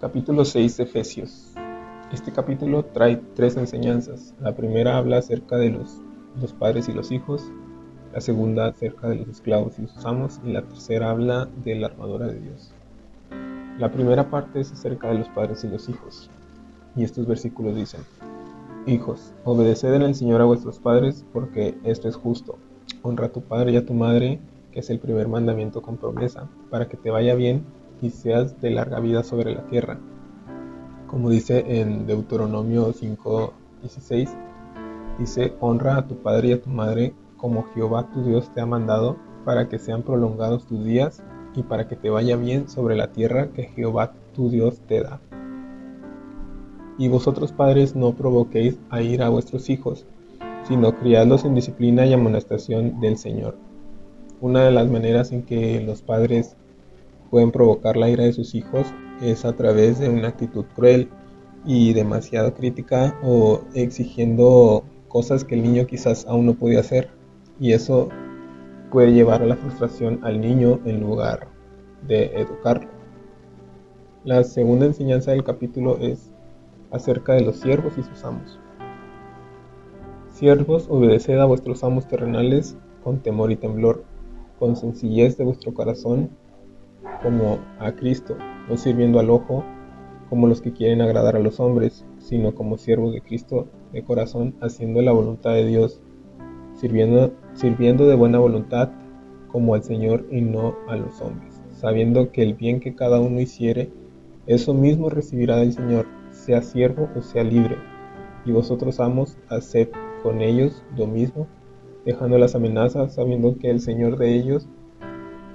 Capítulo 6 de Efesios. Este capítulo trae tres enseñanzas. La primera habla acerca de los, los padres y los hijos, la segunda acerca de los esclavos y sus amos, y la tercera habla de la armadura de Dios. La primera parte es acerca de los padres y los hijos, y estos versículos dicen, Hijos, obedeced en el Señor a vuestros padres, porque esto es justo. Honra a tu padre y a tu madre, que es el primer mandamiento con promesa, para que te vaya bien y seas de larga vida sobre la tierra. Como dice en Deuteronomio 5:16, dice, honra a tu padre y a tu madre como Jehová tu Dios te ha mandado, para que sean prolongados tus días y para que te vaya bien sobre la tierra que Jehová tu Dios te da. Y vosotros padres no provoquéis a ir a vuestros hijos, sino criadlos en disciplina y amonestación del Señor. Una de las maneras en que los padres pueden provocar la ira de sus hijos es a través de una actitud cruel y demasiado crítica o exigiendo cosas que el niño quizás aún no podía hacer y eso puede llevar a la frustración al niño en lugar de educarlo. La segunda enseñanza del capítulo es acerca de los siervos y sus amos. Siervos, obedeced a vuestros amos terrenales con temor y temblor, con sencillez de vuestro corazón como a Cristo, no sirviendo al ojo como los que quieren agradar a los hombres, sino como siervos de Cristo de corazón, haciendo la voluntad de Dios, sirviendo, de buena voluntad como al Señor y no a los hombres, sabiendo que el bien que cada uno hiciere, eso mismo recibirá del Señor, sea siervo o sea libre. Y vosotros amos, haced con ellos lo mismo, dejando las amenazas, sabiendo que el Señor de ellos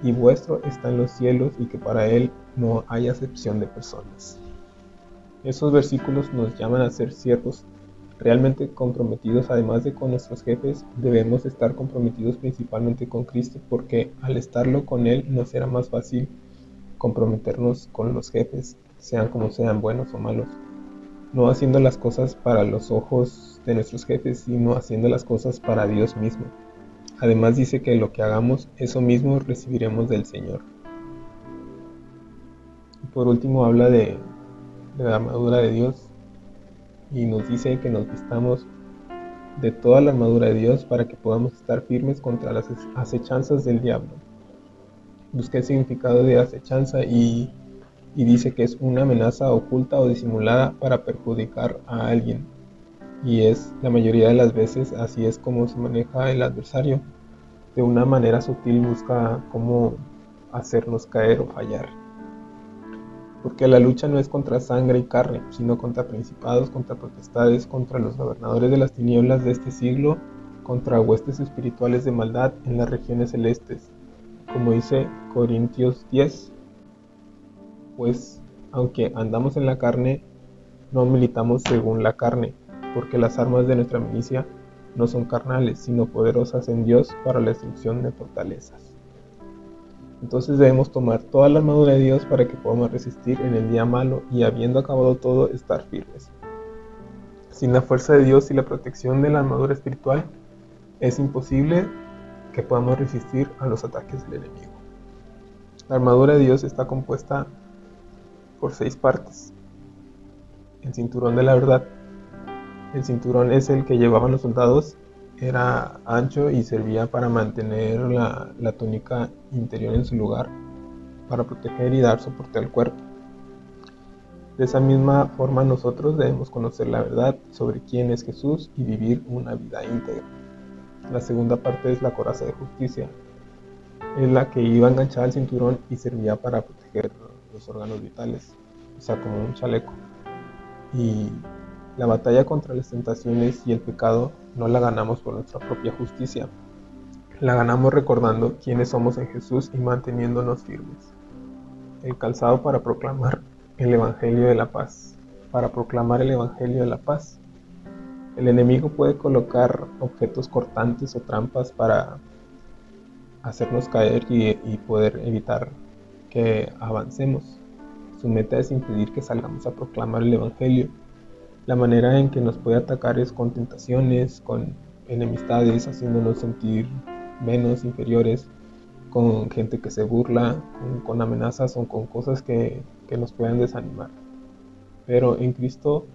y vuestro está en los cielos y que para Él no hay acepción de personas. Esos versículos nos llaman a ser siervos realmente comprometidos, además de con nuestros jefes, debemos estar comprometidos principalmente con Cristo porque al estarlo con Él nos será más fácil comprometernos con los jefes, sean como sean, buenos o malos. No haciendo las cosas para los ojos de nuestros jefes, sino haciendo las cosas para Dios mismo. Además dice que lo que hagamos, eso mismo recibiremos del Señor. Por último habla de, la armadura de Dios y nos dice que nos vistamos de toda la armadura de Dios para que podamos estar firmes contra las acechanzas del diablo. Busqué el significado de acechanza y dice que es una amenaza oculta o disimulada para perjudicar a alguien y es la mayoría de las veces así es como se maneja el adversario. De una manera sutil busca cómo hacernos caer o fallar. Porque la lucha no es contra sangre y carne, sino contra principados, contra potestades, contra los gobernadores de las tinieblas de este siglo, contra huestes espirituales de maldad en las regiones celestes. Como dice Corintios 10, pues aunque andamos en la carne, no militamos según la carne porque las armas de nuestra milicia no son carnales, sino poderosas en Dios para la destrucción de fortalezas. Entonces debemos tomar toda la armadura de Dios para que podamos resistir en el día malo y habiendo acabado todo, estar firmes. Sin la fuerza de Dios y la protección de la armadura espiritual, es imposible que podamos resistir a los ataques del enemigo. La armadura de Dios está compuesta por seis partes. El cinturón de la verdad, el cinturón es el que llevaban los soldados, era ancho y servía para mantener la, túnica interior en su lugar, para proteger y dar soporte al cuerpo. De esa misma forma nosotros debemos conocer la verdad sobre quién es Jesús y vivir una vida íntegra. La segunda parte es la coraza de justicia. Es la que iba enganchada al cinturón y servía para proteger los órganos vitales, o sea, como un chaleco. Y la batalla contra las tentaciones y el pecado no la ganamos por nuestra propia justicia. La ganamos recordando quiénes somos en Jesús y manteniéndonos firmes. El calzado para proclamar el Evangelio de la paz. Para proclamar el Evangelio de la paz. El enemigo puede colocar objetos cortantes o trampas para hacernos caer y, y poder evitar que avancemos. Su meta es impedir que salgamos a proclamar el Evangelio la manera en que nos puede atacar es con tentaciones, con enemistades, haciéndonos sentir menos, inferiores, con gente que se burla, con, amenazas o con cosas que, que nos puedan desanimar. pero en Cristo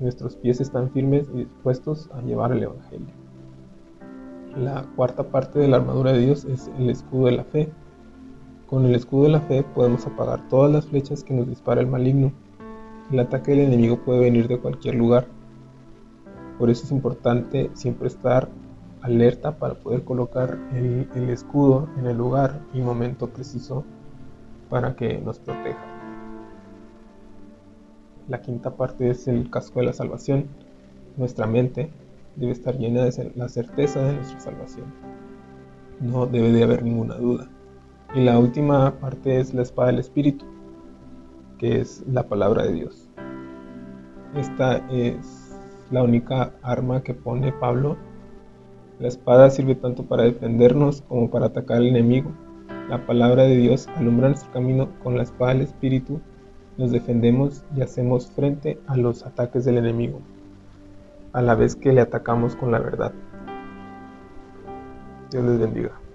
nuestros pies están firmes y dispuestos a llevar el Evangelio. La cuarta parte de la armadura de Dios es el escudo de la fe. Con el escudo de la fe podemos apagar todas las flechas que nos dispara el maligno. El ataque del enemigo puede venir de cualquier lugar. Por eso es importante siempre estar alerta para poder colocar el, escudo en el lugar y momento preciso para que nos proteja. La quinta parte es el casco de la salvación. Nuestra mente debe estar llena de la certeza de nuestra salvación. No debe de haber ninguna duda. Y la última parte es la espada del Espíritu, que es la palabra de Dios. Esta es la única arma que pone Pablo. La espada sirve tanto para defendernos como para atacar al enemigo. La palabra de Dios alumbra nuestro camino con la espada del Espíritu nos defendemos y hacemos frente a los ataques del enemigo, a la vez que le atacamos con la verdad. Dios les bendiga.